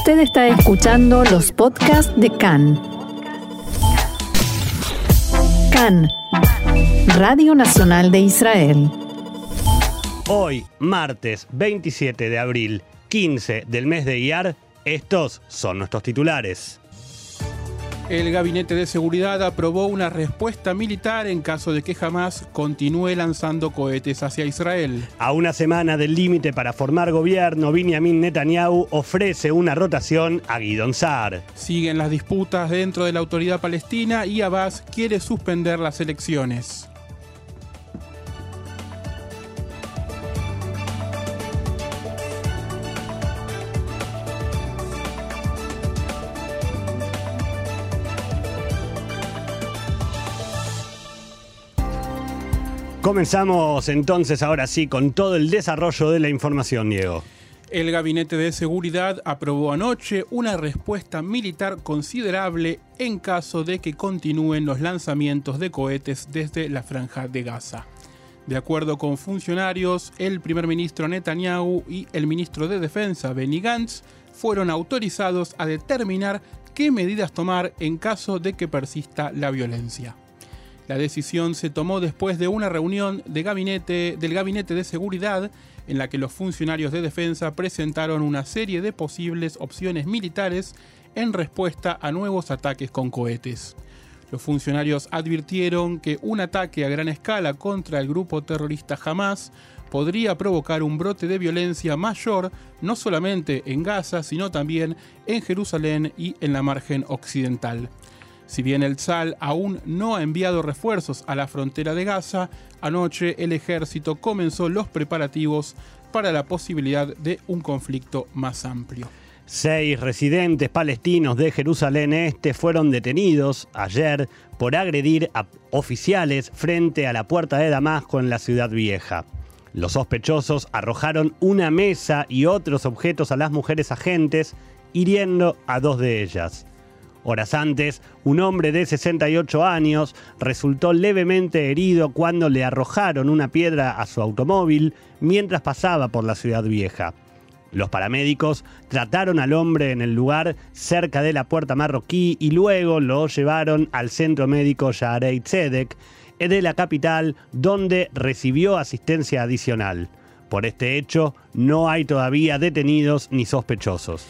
Usted está escuchando los podcasts de CAN. CAN, Radio Nacional de Israel. Hoy, martes 27 de abril, 15 del mes de Iyar, estos son nuestros titulares. El Gabinete de Seguridad aprobó una respuesta militar en caso de que Hamas continúe lanzando cohetes hacia Israel. A una semana del límite para formar gobierno, Benjamin Netanyahu ofrece una rotación a Guidon Saar. Siguen las disputas dentro de la autoridad palestina y Abbas quiere suspender las elecciones. Comenzamos entonces ahora sí con todo el desarrollo de la información, Diego. El Gabinete de Seguridad aprobó anoche una respuesta militar considerable en caso de que continúen los lanzamientos de cohetes desde la franja de Gaza. De acuerdo con funcionarios, el primer ministro Netanyahu y el ministro de Defensa Benny Gantz fueron autorizados a determinar qué medidas tomar en caso de que persista la violencia. La decisión se tomó después de una reunión del Gabinete de Seguridad en la que los funcionarios de defensa presentaron una serie de posibles opciones militares en respuesta a nuevos ataques con cohetes. Los funcionarios advirtieron que un ataque a gran escala contra el grupo terrorista Hamas podría provocar un brote de violencia mayor no solamente en Gaza, sino también en Jerusalén y en la margen occidental. Si bien el SAL aún no ha enviado refuerzos a la frontera de Gaza, anoche el ejército comenzó los preparativos para la posibilidad de un conflicto más amplio. Seis residentes palestinos de Jerusalén Este fueron detenidos ayer por agredir a oficiales frente a la puerta de Damasco en la ciudad vieja. Los sospechosos arrojaron una mesa y otros objetos a las mujeres agentes, hiriendo a dos de ellas. Horas antes, un hombre de 68 años resultó levemente herido cuando le arrojaron una piedra a su automóvil mientras pasaba por la ciudad vieja. Los paramédicos trataron al hombre en el lugar cerca de la puerta marroquí y luego lo llevaron al centro médico Yarey Tzedek de la capital donde recibió asistencia adicional. Por este hecho, no hay todavía detenidos ni sospechosos.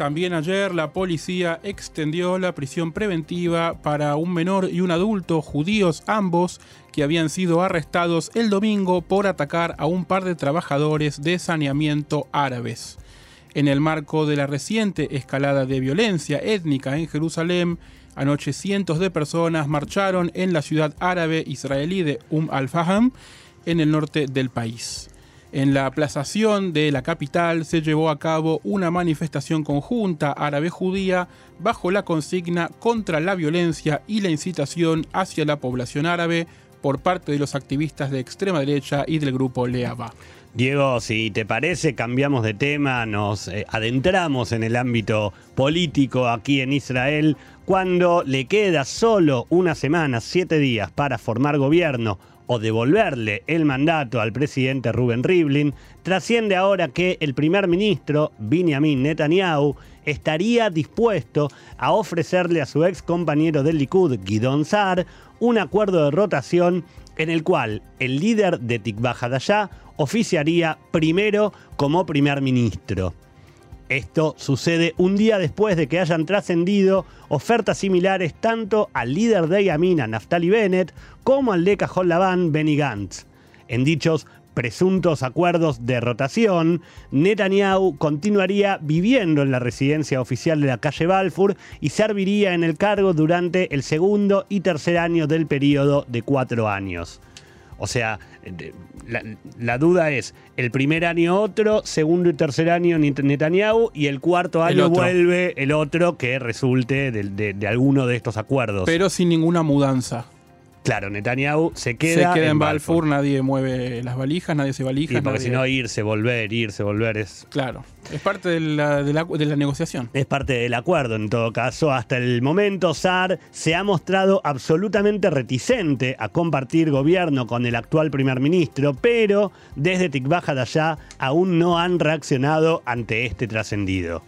También ayer la policía extendió la prisión preventiva para un menor y un adulto, judíos ambos, que habían sido arrestados el domingo por atacar a un par de trabajadores de saneamiento árabes. En el marco de la reciente escalada de violencia étnica en Jerusalén, anoche cientos de personas marcharon en la ciudad árabe israelí de Um al-Faham, en el norte del país. En la aplazación de la capital se llevó a cabo una manifestación conjunta árabe-judía bajo la consigna contra la violencia y la incitación hacia la población árabe por parte de los activistas de extrema derecha y del grupo Leava. Diego, si te parece, cambiamos de tema, nos eh, adentramos en el ámbito político aquí en Israel, cuando le queda solo una semana, siete días para formar gobierno o devolverle el mandato al presidente Rubén Rivlin, trasciende ahora que el primer ministro, Benjamin Netanyahu, estaría dispuesto a ofrecerle a su ex compañero del Likud, Guidon Saar, un acuerdo de rotación en el cual el líder de Tikva Hadashah oficiaría primero como primer ministro. Esto sucede un día después de que hayan trascendido ofertas similares tanto al líder de Yamina, Naftali Bennett, como al de Cajón Labán, Benny Gantz. En dichos presuntos acuerdos de rotación, Netanyahu continuaría viviendo en la residencia oficial de la calle Balfour y serviría en el cargo durante el segundo y tercer año del periodo de cuatro años. O sea, la, duda es, el primer año otro, segundo y tercer año Netanyahu y el cuarto año vuelve el otro que resulte de alguno de estos acuerdos. Pero sin ninguna mudanza. Claro, Netanyahu se queda, se queda en, Balfour, nadie mueve las valijas, nadie se valija. Y porque si no, irse, volver, irse, volver es. Claro, es parte de la, de, la, negociación. Es parte del acuerdo, en todo caso. Hasta el momento, SAR se ha mostrado absolutamente reticente a compartir gobierno con el actual primer ministro, pero desde Tikbaja de allá aún no han reaccionado ante este trascendido.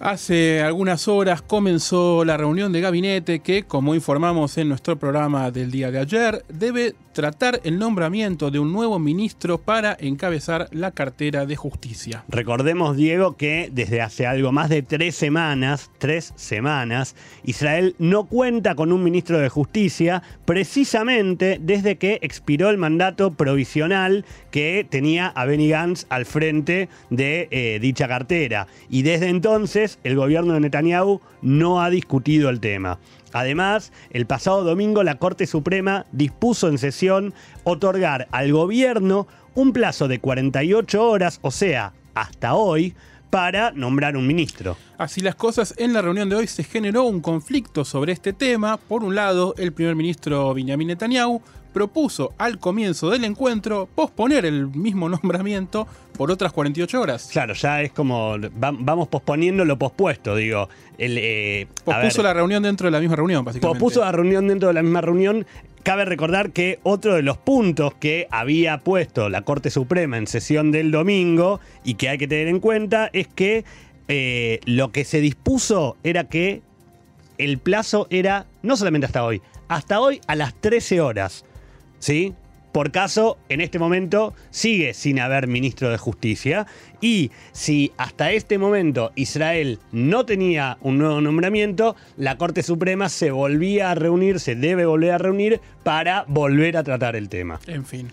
Hace algunas horas comenzó la reunión de gabinete que, como informamos en nuestro programa del día de ayer, debe tratar el nombramiento de un nuevo ministro para encabezar la cartera de justicia. Recordemos, Diego, que desde hace algo más de tres semanas, tres semanas, Israel no cuenta con un ministro de justicia precisamente desde que expiró el mandato provisional que tenía a Benny Gantz al frente de eh, dicha cartera. Y desde entonces el gobierno de Netanyahu no ha discutido el tema. Además, el pasado domingo la Corte Suprema dispuso en sesión otorgar al gobierno un plazo de 48 horas, o sea, hasta hoy, para nombrar un ministro. Así las cosas, en la reunión de hoy se generó un conflicto sobre este tema. Por un lado, el primer ministro Benjamin Netanyahu propuso al comienzo del encuentro posponer el mismo nombramiento por otras 48 horas. Claro, ya es como vamos posponiendo lo pospuesto, digo. El, eh, Pospuso la reunión dentro de la misma reunión, básicamente. Pospuso la reunión dentro de la misma reunión. Cabe recordar que otro de los puntos que había puesto la Corte Suprema en sesión del domingo y que hay que tener en cuenta es que eh, lo que se dispuso era que el plazo era no solamente hasta hoy, hasta hoy a las 13 horas. ¿Sí? Por caso, en este momento sigue sin haber ministro de justicia. Y si hasta este momento Israel no tenía un nuevo nombramiento, la Corte Suprema se volvía a reunir, se debe volver a reunir para volver a tratar el tema. En fin.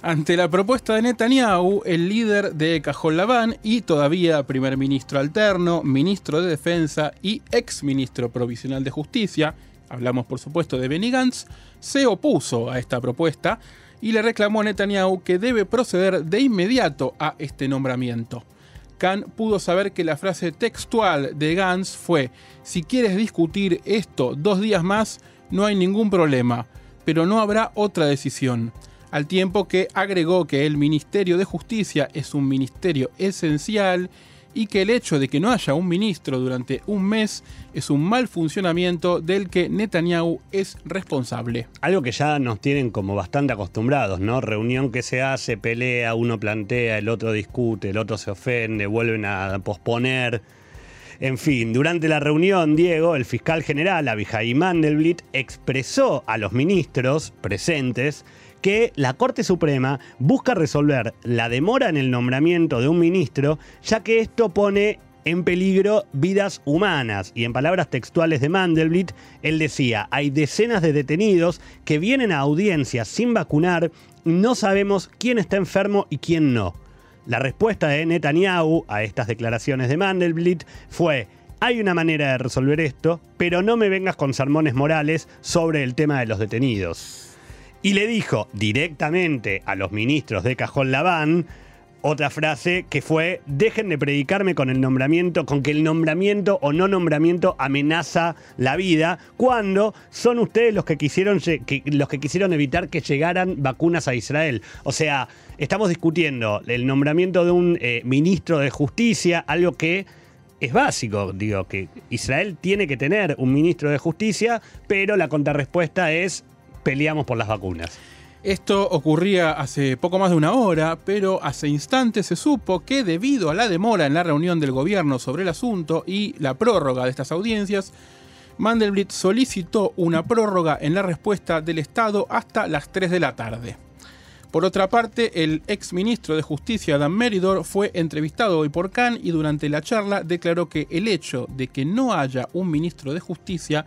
Ante la propuesta de Netanyahu, el líder de Cajol Labán y todavía primer ministro alterno, ministro de Defensa y ex ministro provisional de Justicia, hablamos por supuesto de Benny Gantz, se opuso a esta propuesta y le reclamó a Netanyahu que debe proceder de inmediato a este nombramiento. Khan pudo saber que la frase textual de Gantz fue, si quieres discutir esto dos días más, no hay ningún problema, pero no habrá otra decisión. Al tiempo que agregó que el Ministerio de Justicia es un ministerio esencial y que el hecho de que no haya un ministro durante un mes es un mal funcionamiento del que Netanyahu es responsable. Algo que ya nos tienen como bastante acostumbrados, ¿no? Reunión que se hace, pelea, uno plantea, el otro discute, el otro se ofende, vuelven a posponer. En fin, durante la reunión, Diego, el fiscal general Abihai Mandelblit, expresó a los ministros presentes que la Corte Suprema busca resolver la demora en el nombramiento de un ministro, ya que esto pone en peligro vidas humanas. Y en palabras textuales de Mandelblit, él decía, hay decenas de detenidos que vienen a audiencias sin vacunar no sabemos quién está enfermo y quién no. La respuesta de Netanyahu a estas declaraciones de Mandelblit fue, hay una manera de resolver esto, pero no me vengas con sermones morales sobre el tema de los detenidos y le dijo directamente a los ministros de Cajón Labán otra frase que fue, dejen de predicarme con el nombramiento, con que el nombramiento o no nombramiento amenaza la vida, cuando son ustedes los que quisieron, los que quisieron evitar que llegaran vacunas a Israel. O sea, estamos discutiendo el nombramiento de un eh, ministro de justicia, algo que es básico, digo, que Israel tiene que tener un ministro de justicia, pero la contrarrespuesta es peleamos por las vacunas. Esto ocurría hace poco más de una hora, pero hace instantes se supo que debido a la demora en la reunión del gobierno sobre el asunto y la prórroga de estas audiencias, Mandelblit solicitó una prórroga en la respuesta del Estado hasta las 3 de la tarde. Por otra parte, el ex ministro de Justicia Dan Meridor fue entrevistado hoy por Khan y durante la charla declaró que el hecho de que no haya un ministro de Justicia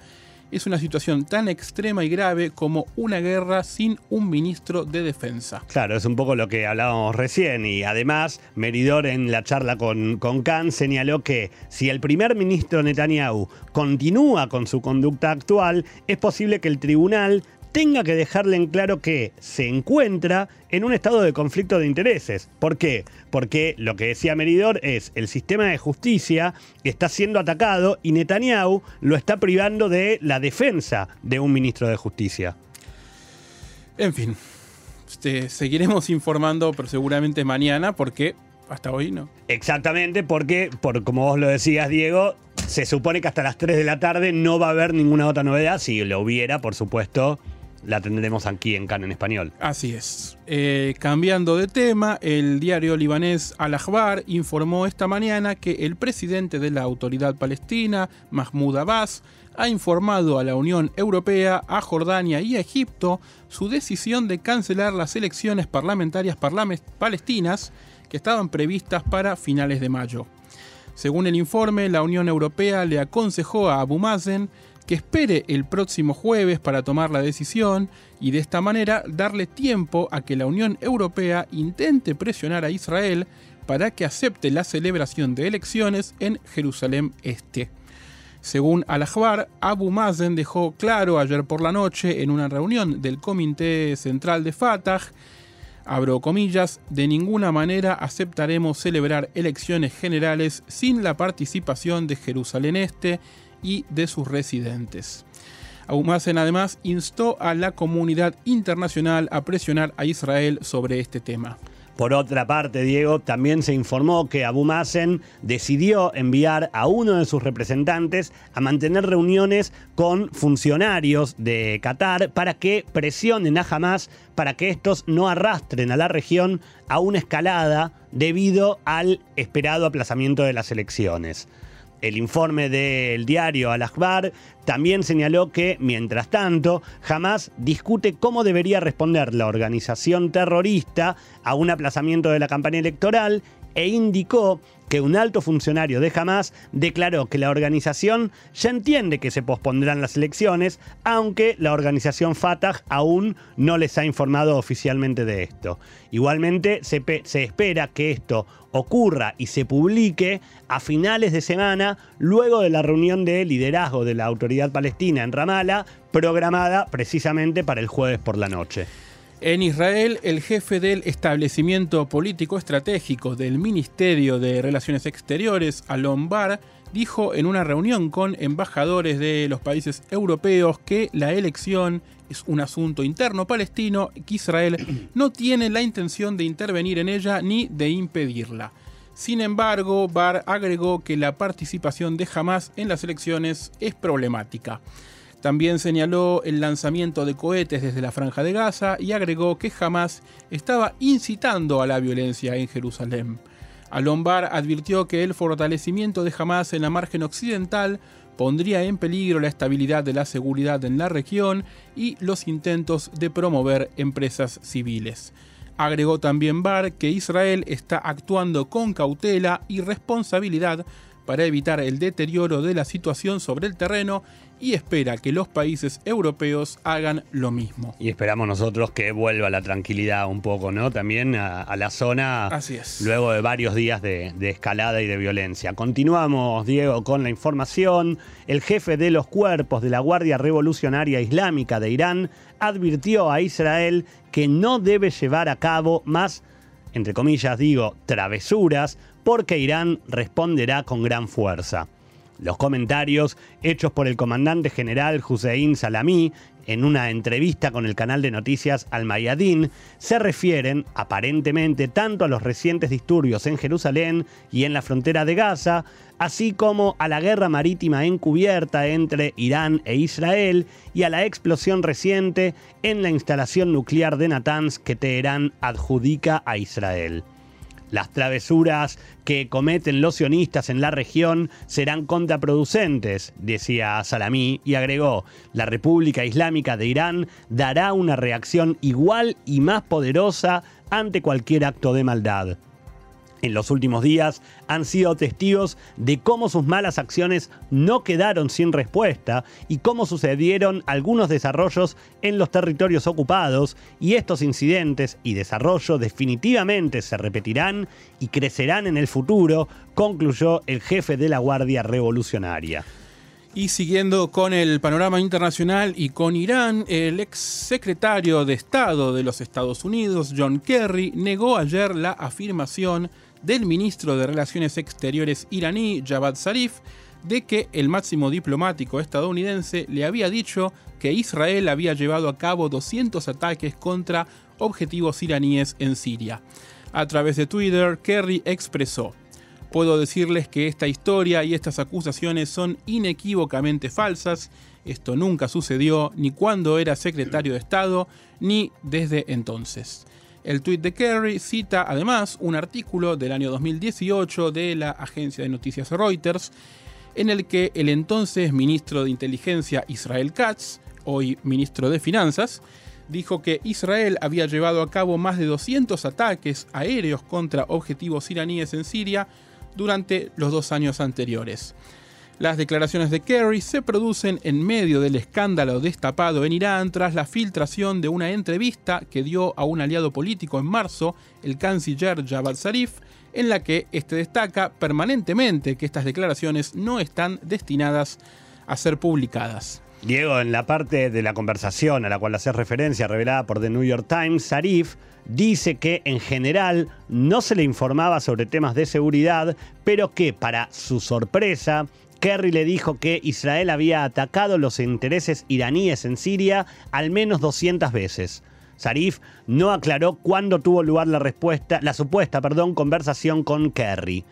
es una situación tan extrema y grave como una guerra sin un ministro de defensa. Claro, es un poco lo que hablábamos recién y además Meridor en la charla con, con Khan señaló que si el primer ministro Netanyahu continúa con su conducta actual, es posible que el tribunal tenga que dejarle en claro que se encuentra en un estado de conflicto de intereses. ¿Por qué? Porque lo que decía Meridor es el sistema de justicia está siendo atacado y Netanyahu lo está privando de la defensa de un ministro de justicia. En fin, este, seguiremos informando, pero seguramente mañana, porque hasta hoy no. Exactamente, porque, por, como vos lo decías, Diego, se supone que hasta las 3 de la tarde no va a haber ninguna otra novedad. Si lo hubiera, por supuesto, la tendremos aquí en Can en español. Así es. Eh, cambiando de tema, el diario libanés Al-Akhbar informó esta mañana que el presidente de la autoridad palestina, Mahmoud Abbas, ha informado a la Unión Europea, a Jordania y a Egipto su decisión de cancelar las elecciones parlamentarias palestinas que estaban previstas para finales de mayo. Según el informe, la Unión Europea le aconsejó a Abu Mazen que espere el próximo jueves para tomar la decisión y de esta manera darle tiempo a que la Unión Europea intente presionar a Israel para que acepte la celebración de elecciones en Jerusalén Este. Según Al-Akhbar, Abu Mazen dejó claro ayer por la noche en una reunión del Comité Central de Fatah, abro comillas, de ninguna manera aceptaremos celebrar elecciones generales sin la participación de Jerusalén Este y de sus residentes. Abu Mazen además instó a la comunidad internacional a presionar a Israel sobre este tema. Por otra parte, Diego, también se informó que Abu Mazen decidió enviar a uno de sus representantes a mantener reuniones con funcionarios de Qatar para que presionen a Hamas para que estos no arrastren a la región a una escalada debido al esperado aplazamiento de las elecciones. El informe del diario Al-Akhbar también señaló que, mientras tanto, Hamas discute cómo debería responder la organización terrorista a un aplazamiento de la campaña electoral e indicó que un alto funcionario de Hamas declaró que la organización ya entiende que se pospondrán las elecciones, aunque la organización Fatah aún no les ha informado oficialmente de esto. Igualmente, se, espera que esto ocurra y se publique a finales de semana, luego de la reunión de liderazgo de la autoridad palestina en Ramallah, programada precisamente para el jueves por la noche. En Israel, el jefe del establecimiento político estratégico del Ministerio de Relaciones Exteriores, Alon Bar, dijo en una reunión con embajadores de los países europeos que la elección es un asunto interno palestino y que Israel no tiene la intención de intervenir en ella ni de impedirla. Sin embargo, Bar agregó que la participación de Hamas en las elecciones es problemática. También señaló el lanzamiento de cohetes desde la franja de Gaza y agregó que Hamas estaba incitando a la violencia en Jerusalén. Alombar advirtió que el fortalecimiento de Hamas en la margen occidental pondría en peligro la estabilidad de la seguridad en la región y los intentos de promover empresas civiles. Agregó también Bar que Israel está actuando con cautela y responsabilidad para evitar el deterioro de la situación sobre el terreno y espera que los países europeos hagan lo mismo. Y esperamos nosotros que vuelva la tranquilidad un poco, ¿no? También a, la zona Así es. luego de varios días de, de, escalada y de violencia. Continuamos, Diego, con la información. El jefe de los cuerpos de la Guardia Revolucionaria Islámica de Irán advirtió a Israel que no debe llevar a cabo más, entre comillas digo, travesuras, porque Irán responderá con gran fuerza. Los comentarios hechos por el comandante general Hussein Salami en una entrevista con el canal de noticias Al Mayadin se refieren aparentemente tanto a los recientes disturbios en Jerusalén y en la frontera de Gaza, así como a la guerra marítima encubierta entre Irán e Israel y a la explosión reciente en la instalación nuclear de Natanz que Teherán adjudica a Israel. Las travesuras que cometen los sionistas en la región serán contraproducentes, decía Salamí, y agregó, la República Islámica de Irán dará una reacción igual y más poderosa ante cualquier acto de maldad en los últimos días han sido testigos de cómo sus malas acciones no quedaron sin respuesta y cómo sucedieron algunos desarrollos en los territorios ocupados y estos incidentes y desarrollo definitivamente se repetirán y crecerán en el futuro, concluyó el jefe de la Guardia Revolucionaria. Y siguiendo con el panorama internacional y con Irán, el ex secretario de Estado de los Estados Unidos, John Kerry, negó ayer la afirmación del ministro de Relaciones Exteriores iraní, Javad Zarif, de que el máximo diplomático estadounidense le había dicho que Israel había llevado a cabo 200 ataques contra objetivos iraníes en Siria. A través de Twitter, Kerry expresó, Puedo decirles que esta historia y estas acusaciones son inequívocamente falsas. Esto nunca sucedió ni cuando era secretario de Estado ni desde entonces. El tuit de Kerry cita además un artículo del año 2018 de la agencia de noticias Reuters en el que el entonces ministro de Inteligencia Israel Katz, hoy ministro de Finanzas, dijo que Israel había llevado a cabo más de 200 ataques aéreos contra objetivos iraníes en Siria durante los dos años anteriores. Las declaraciones de Kerry se producen en medio del escándalo destapado en Irán tras la filtración de una entrevista que dio a un aliado político en marzo, el canciller Javad Zarif, en la que este destaca permanentemente que estas declaraciones no están destinadas a ser publicadas. Diego, en la parte de la conversación a la cual hace referencia revelada por The New York Times, Zarif dice que en general no se le informaba sobre temas de seguridad, pero que para su sorpresa Kerry le dijo que Israel había atacado los intereses iraníes en Siria al menos 200 veces. Zarif no aclaró cuándo tuvo lugar la respuesta, la supuesta, perdón, conversación con Kerry.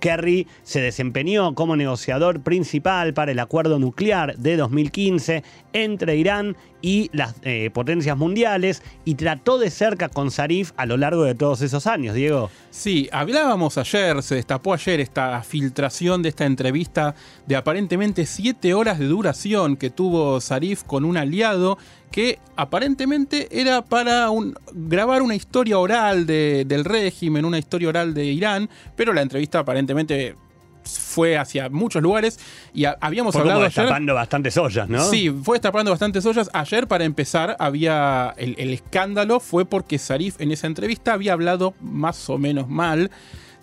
Kerry se desempeñó como negociador principal para el acuerdo nuclear de 2015 entre Irán y las eh, potencias mundiales y trató de cerca con Zarif a lo largo de todos esos años, Diego. Sí, hablábamos ayer, se destapó ayer esta filtración de esta entrevista de aparentemente siete horas de duración que tuvo Zarif con un aliado que aparentemente era para grabar una historia oral del régimen, una historia oral de Irán, pero la entrevista aparentemente fue hacia muchos lugares y habíamos hablado ayer. destapando bastantes ollas, ¿no? Sí, fue destapando bastantes ollas. Ayer, para empezar, había. El, el, escándalo fue porque Zarif en esa entrevista había hablado más o menos mal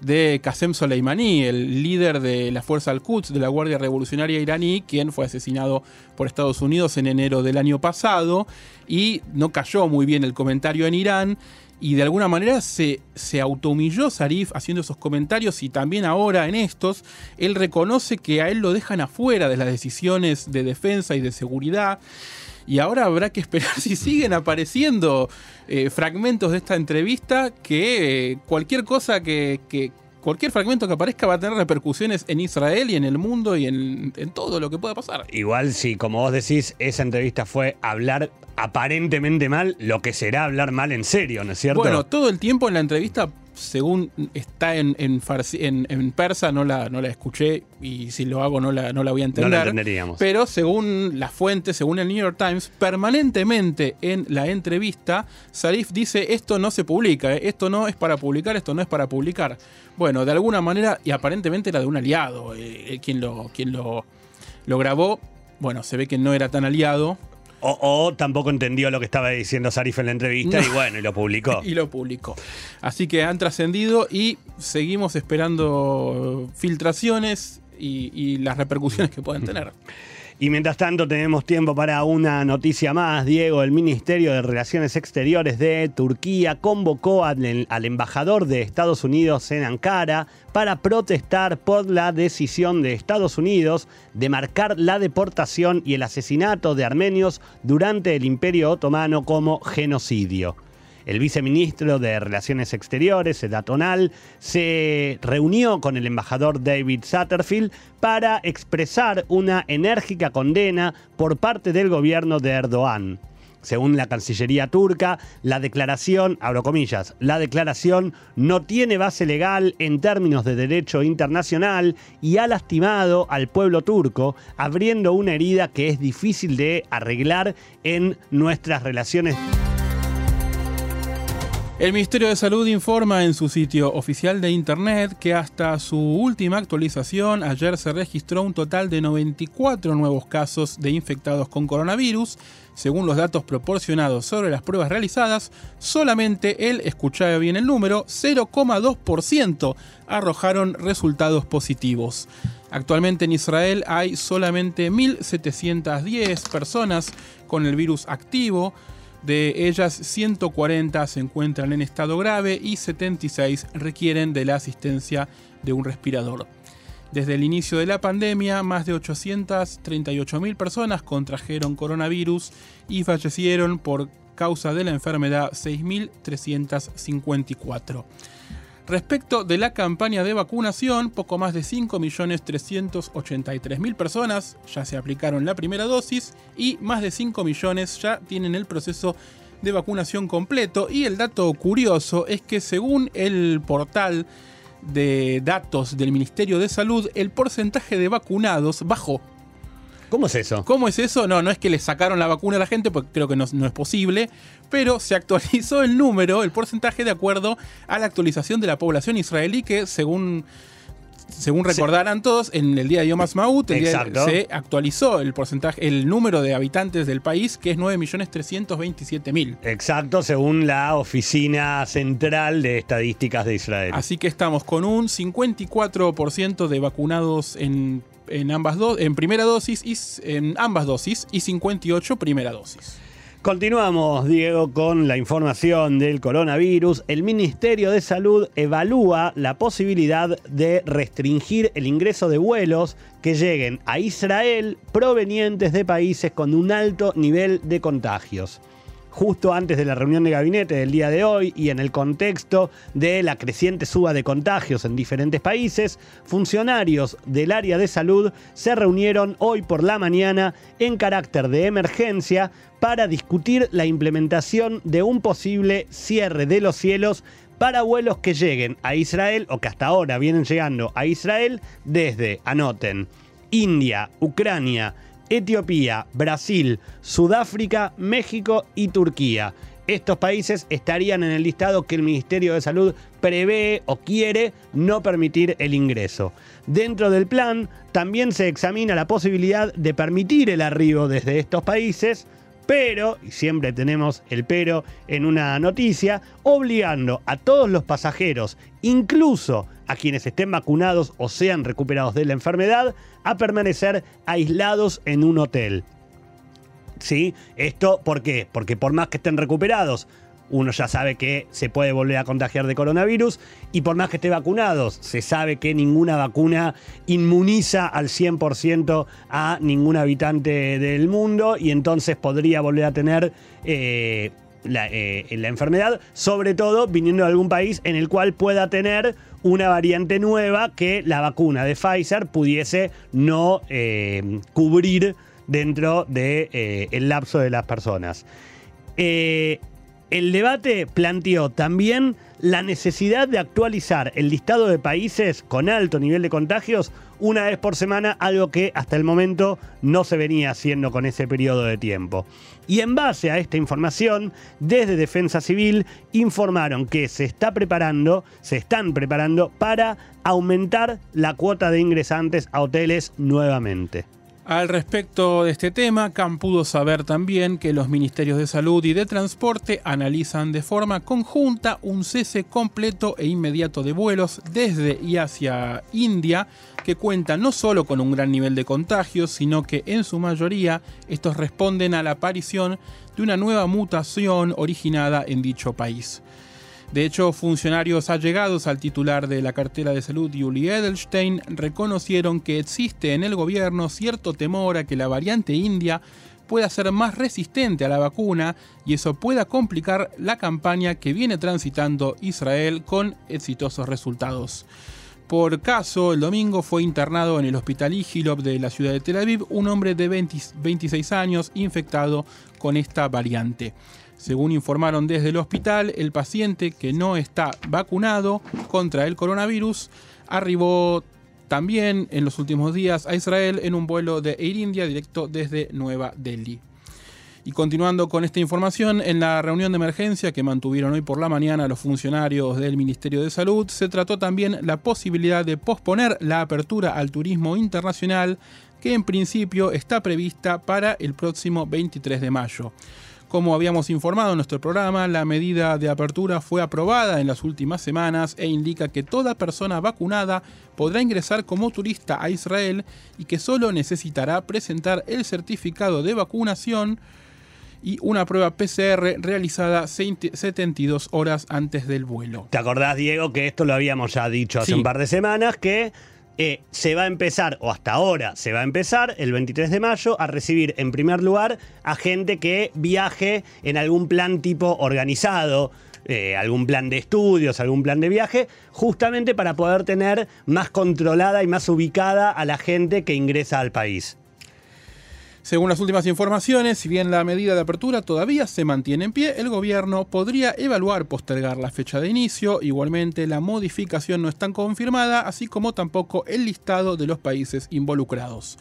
de Qasem Soleimani, el líder de la Fuerza Al-Quds de la Guardia Revolucionaria iraní, quien fue asesinado por Estados Unidos en enero del año pasado y no cayó muy bien el comentario en Irán y de alguna manera se, se autohumilló Zarif haciendo esos comentarios y también ahora en estos, él reconoce que a él lo dejan afuera de las decisiones de defensa y de seguridad. Y ahora habrá que esperar si siguen apareciendo eh, fragmentos de esta entrevista que eh, cualquier cosa que, cualquier fragmento que aparezca va a tener repercusiones en Israel y en el mundo y en, en, todo lo que pueda pasar. Igual si, como vos decís, esa entrevista fue hablar aparentemente mal, lo que será hablar mal en serio, ¿no es cierto? Bueno, todo el tiempo en la entrevista según está en, en, persa, no la, no la escuché y si lo hago no la, no la voy a entender. No la entenderíamos. Pero según la fuente, según el New York Times, permanentemente en la entrevista, Sarif dice esto no se publica, eh, esto no es para publicar, esto no es para publicar. Bueno, de alguna manera, y aparentemente era de un aliado, eh, eh, quien, lo, quien lo, lo grabó. Bueno, se ve que no era tan aliado, o, tampoco entendió lo que estaba diciendo Sarif en la entrevista y bueno, y lo publicó. y lo publicó. Así que han trascendido y seguimos esperando filtraciones y, y las repercusiones que pueden tener. Y mientras tanto tenemos tiempo para una noticia más. Diego, el Ministerio de Relaciones Exteriores de Turquía convocó al, embajador de Estados Unidos en Ankara para protestar por la decisión de Estados Unidos de marcar la deportación y el asesinato de armenios durante el Imperio Otomano como genocidio. El viceministro de Relaciones Exteriores, Sedat Onal, se reunió con el embajador David Satterfield para expresar una enérgica condena por parte del gobierno de Erdogan. Según la Cancillería turca, la declaración, abro comillas, la declaración no tiene base legal en términos de derecho internacional y ha lastimado al pueblo turco, abriendo una herida que es difícil de arreglar en nuestras relaciones. El Ministerio de Salud informa en su sitio oficial de Internet que hasta su última actualización ayer se registró un total de 94 nuevos casos de infectados con coronavirus. Según los datos proporcionados sobre las pruebas realizadas, solamente el, escuchaba bien el número, 0,2% arrojaron resultados positivos. Actualmente en Israel hay solamente 1.710 personas con el virus activo. De ellas, 140 se encuentran en estado grave y 76 requieren de la asistencia de un respirador. Desde el inicio de la pandemia, más de 838.000 personas contrajeron coronavirus y fallecieron por causa de la enfermedad 6.354. Respecto de la campaña de vacunación, poco más de 5.383.000 personas ya se aplicaron la primera dosis y más de 5 millones ya tienen el proceso de vacunación completo. Y el dato curioso es que según el portal de datos del Ministerio de Salud, el porcentaje de vacunados bajó ¿Cómo es eso? ¿Cómo es eso? No, no es que le sacaron la vacuna a la gente, porque creo que no, es posible, pero se actualizó el número, el porcentaje de acuerdo a la actualización de la población israelí que según según recordarán todos, en el día de Yom Ha'atzmaut se actualizó el porcentaje, el número de habitantes del país, que es 9.327.000. Exacto, según la Oficina Central de Estadísticas de Israel. Así que estamos con un 54% de vacunados en en ambas en primera dosis y en ambas dosis y 58 primera dosis. Continuamos, Diego, con la información del coronavirus. El Ministerio de Salud evalúa la posibilidad de restringir el ingreso de vuelos que lleguen a Israel provenientes de países con un alto nivel de contagios justo antes de la reunión de gabinete del día de hoy y en el contexto de la creciente suba de contagios en diferentes países, funcionarios del área de salud se reunieron hoy por la mañana en carácter de emergencia para discutir la implementación de un posible cierre de los cielos para vuelos que lleguen a Israel o que hasta ahora vienen llegando a Israel desde, anoten, India, Ucrania, Etiopía, Brasil, Sudáfrica, México y Turquía. Estos países estarían en el listado que el Ministerio de Salud prevé o quiere no permitir el ingreso. Dentro del plan también se examina la posibilidad de permitir el arribo desde estos países, pero, y siempre tenemos el pero en una noticia, obligando a todos los pasajeros, incluso a quienes estén vacunados o sean recuperados de la enfermedad a permanecer aislados en un hotel. ¿Sí? ¿Esto por qué? Porque por más que estén recuperados, uno ya sabe que se puede volver a contagiar de coronavirus y por más que esté vacunados, se sabe que ninguna vacuna inmuniza al 100% a ningún habitante del mundo y entonces podría volver a tener eh, la, eh, la enfermedad, sobre todo viniendo de algún país en el cual pueda tener una variante nueva que la vacuna de Pfizer pudiese no eh, cubrir dentro del de, el lapso de las personas. El debate planteó también la necesidad de actualizar el listado de países con alto nivel de contagios una vez por semana, algo que hasta el momento no se venía haciendo con ese periodo de tiempo. Y en base a esta información, desde Defensa Civil informaron que se está preparando, se están preparando para aumentar la cuota de ingresantes a hoteles nuevamente. Al respecto de este tema, Cam pudo saber también que los ministerios de salud y de transporte analizan de forma conjunta un cese completo e inmediato de vuelos desde y hacia India, que cuenta no solo con un gran nivel de contagios, sino que en su mayoría estos responden a la aparición de una nueva mutación originada en dicho país. De hecho, funcionarios allegados al titular de la cartera de salud, Julie Edelstein, reconocieron que existe en el gobierno cierto temor a que la variante india pueda ser más resistente a la vacuna y eso pueda complicar la campaña que viene transitando Israel con exitosos resultados. Por caso, el domingo fue internado en el hospital Igilov de la ciudad de Tel Aviv un hombre de 26 años infectado con esta variante. Según informaron desde el hospital, el paciente que no está vacunado contra el coronavirus arribó también en los últimos días a Israel en un vuelo de Air India directo desde Nueva Delhi. Y continuando con esta información, en la reunión de emergencia que mantuvieron hoy por la mañana los funcionarios del Ministerio de Salud, se trató también la posibilidad de posponer la apertura al turismo internacional que en principio está prevista para el próximo 23 de mayo. Como habíamos informado en nuestro programa, la medida de apertura fue aprobada en las últimas semanas e indica que toda persona vacunada podrá ingresar como turista a Israel y que solo necesitará presentar el certificado de vacunación y una prueba PCR realizada 72 horas antes del vuelo. ¿Te acordás, Diego, que esto lo habíamos ya dicho hace un par de semanas, que eh, se va a empezar, o hasta ahora se va a empezar, el 23 de mayo, a recibir en primer lugar a gente que viaje en algún plan tipo organizado. eh, algún plan de estudios, algún plan de viaje, justamente para poder tener más controlada y más ubicada a la gente que ingresa al país. Según las últimas informaciones, si bien la medida de apertura todavía se mantiene en pie, el gobierno podría evaluar postergar la fecha de inicio. Igualmente, la modificación no está confirmada, así como tampoco el listado de los países involucrados.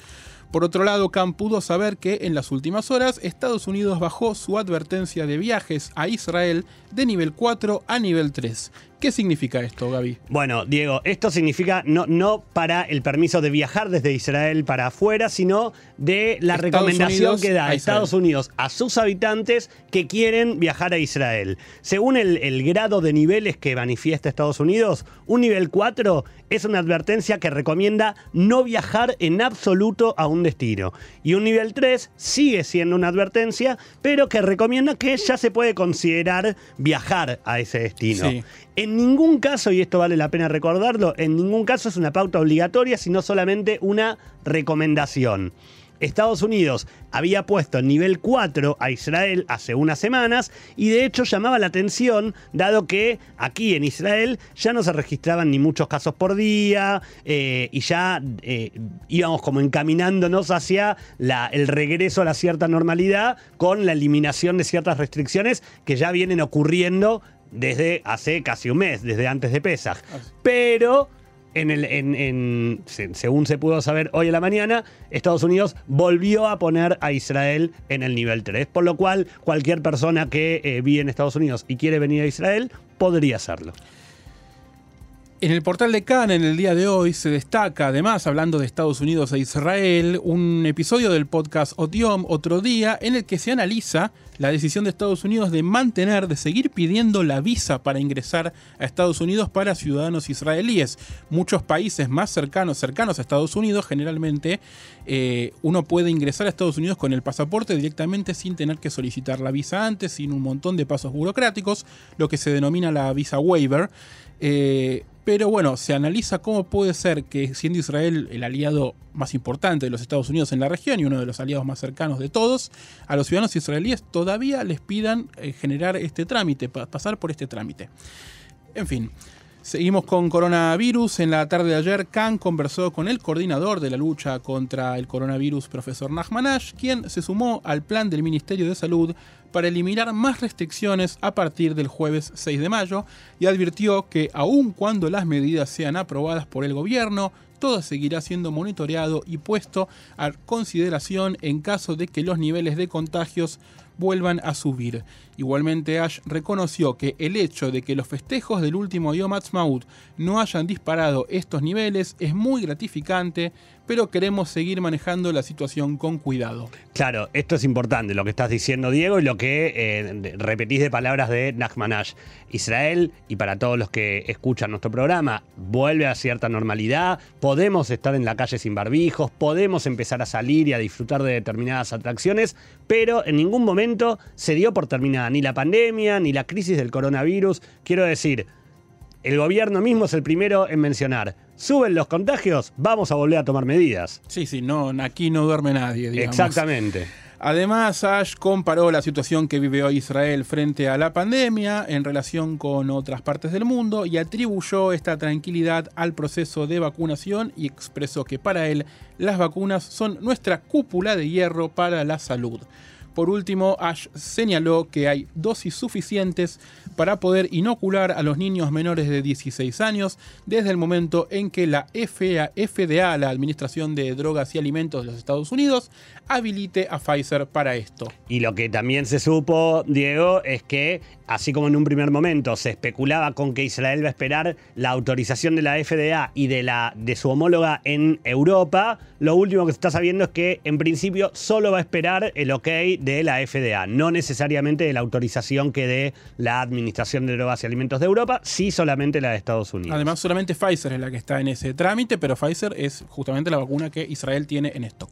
Por otro lado, Khan pudo saber que en las últimas horas Estados Unidos bajó su advertencia de viajes a Israel de nivel 4 a nivel 3. ¿Qué significa esto, Gaby? Bueno, Diego, esto significa no, no para el permiso de viajar desde Israel para afuera, sino de la Estados recomendación Unidos que da a Estados. Unidos a sus habitantes que quieren viajar a Israel. Según el, el grado de niveles que manifiesta Estados Unidos, un nivel 4 es una advertencia que recomienda no viajar en absoluto a un destino. Y un nivel 3 sigue siendo una advertencia, pero que recomienda que ya se puede considerar viajar a ese destino. Sí. En ningún caso, y esto vale la pena recordarlo, en ningún caso es una pauta obligatoria, sino solamente una recomendación. Estados Unidos había puesto en nivel 4 a Israel hace unas semanas y de hecho llamaba la atención dado que aquí en Israel ya no se registraban ni muchos casos por día eh, y ya eh, íbamos como encaminándonos hacia el regreso a la cierta normalidad con la eliminación de ciertas restricciones que ya vienen ocurriendo desde hace casi un mes, desde antes de Pesaj. Pero en el, en- en- se- según se pudo saber hoy en la mañana, Estados Unidos volvió a poner a Israel en el nivel 3, por lo cual cualquier persona que eh, vive en Estados Unidos y quiere venir a Israel podría hacerlo. En el portal de Cannes, en el día de hoy, se destaca, además, hablando de Estados Unidos e Israel, un episodio del podcast Otiom, Otro Día, en el que se analiza la decisión de Estados Unidos de mantener, de seguir pidiendo la visa para ingresar a Estados Unidos para ciudadanos israelíes. Muchos países más cercanos, cercanos a Estados Unidos, generalmente eh, uno puede ingresar a Estados Unidos con el pasaporte directamente sin tener que solicitar la visa antes, sin un montón de pasos burocráticos, lo que se denomina la visa waiver. Eh, pero bueno, se analiza cómo puede ser que siendo Israel el aliado más importante de los Estados Unidos en la región y uno de los aliados más cercanos de todos, a los ciudadanos israelíes todavía les pidan eh, generar este trámite, pa- pasar por este trámite. En fin, seguimos con coronavirus. En la tarde de ayer, Khan conversó con el coordinador de la lucha contra el coronavirus, profesor Nachmanash, quien se sumó al plan del Ministerio de Salud para eliminar más restricciones a partir del jueves 6 de mayo y advirtió que aun cuando las medidas sean aprobadas por el gobierno, todo seguirá siendo monitoreado y puesto a consideración en caso de que los niveles de contagios vuelvan a subir. Igualmente Ash reconoció que el hecho de que los festejos del último Yom Ha'atzmaut no hayan disparado estos niveles es muy gratificante, pero queremos seguir manejando la situación con cuidado. Claro, esto es importante, lo que estás diciendo, Diego, y lo que eh, repetís de palabras de Nachmanash. Israel, y para todos los que escuchan nuestro programa, vuelve a cierta normalidad, podemos estar en la calle sin barbijos, podemos empezar a salir y a disfrutar de determinadas atracciones, pero en ningún momento se dio por terminada ni la pandemia, ni la crisis del coronavirus. Quiero decir, el gobierno mismo es el primero en mencionar, suben los contagios, vamos a volver a tomar medidas. Sí, sí, no, aquí no duerme nadie, digamos. Exactamente. Además, Ash comparó la situación que hoy Israel frente a la pandemia en relación con otras partes del mundo y atribuyó esta tranquilidad al proceso de vacunación y expresó que para él las vacunas son nuestra cúpula de hierro para la salud. Por último, Ash señaló que hay dosis suficientes para poder inocular a los niños menores de 16 años desde el momento en que la FDA, la Administración de Drogas y Alimentos de los Estados Unidos, habilite a Pfizer para esto. Y lo que también se supo, Diego, es que, así como en un primer momento se especulaba con que Israel va a esperar la autorización de la FDA y de, la, de su homóloga en Europa, lo último que se está sabiendo es que, en principio, solo va a esperar el ok de la FDA, no necesariamente de la autorización que dé la Administración de Drogas y Alimentos de Europa, sí solamente la de Estados Unidos. Además, solamente Pfizer es la que está en ese trámite, pero Pfizer es justamente la vacuna que Israel tiene en stock.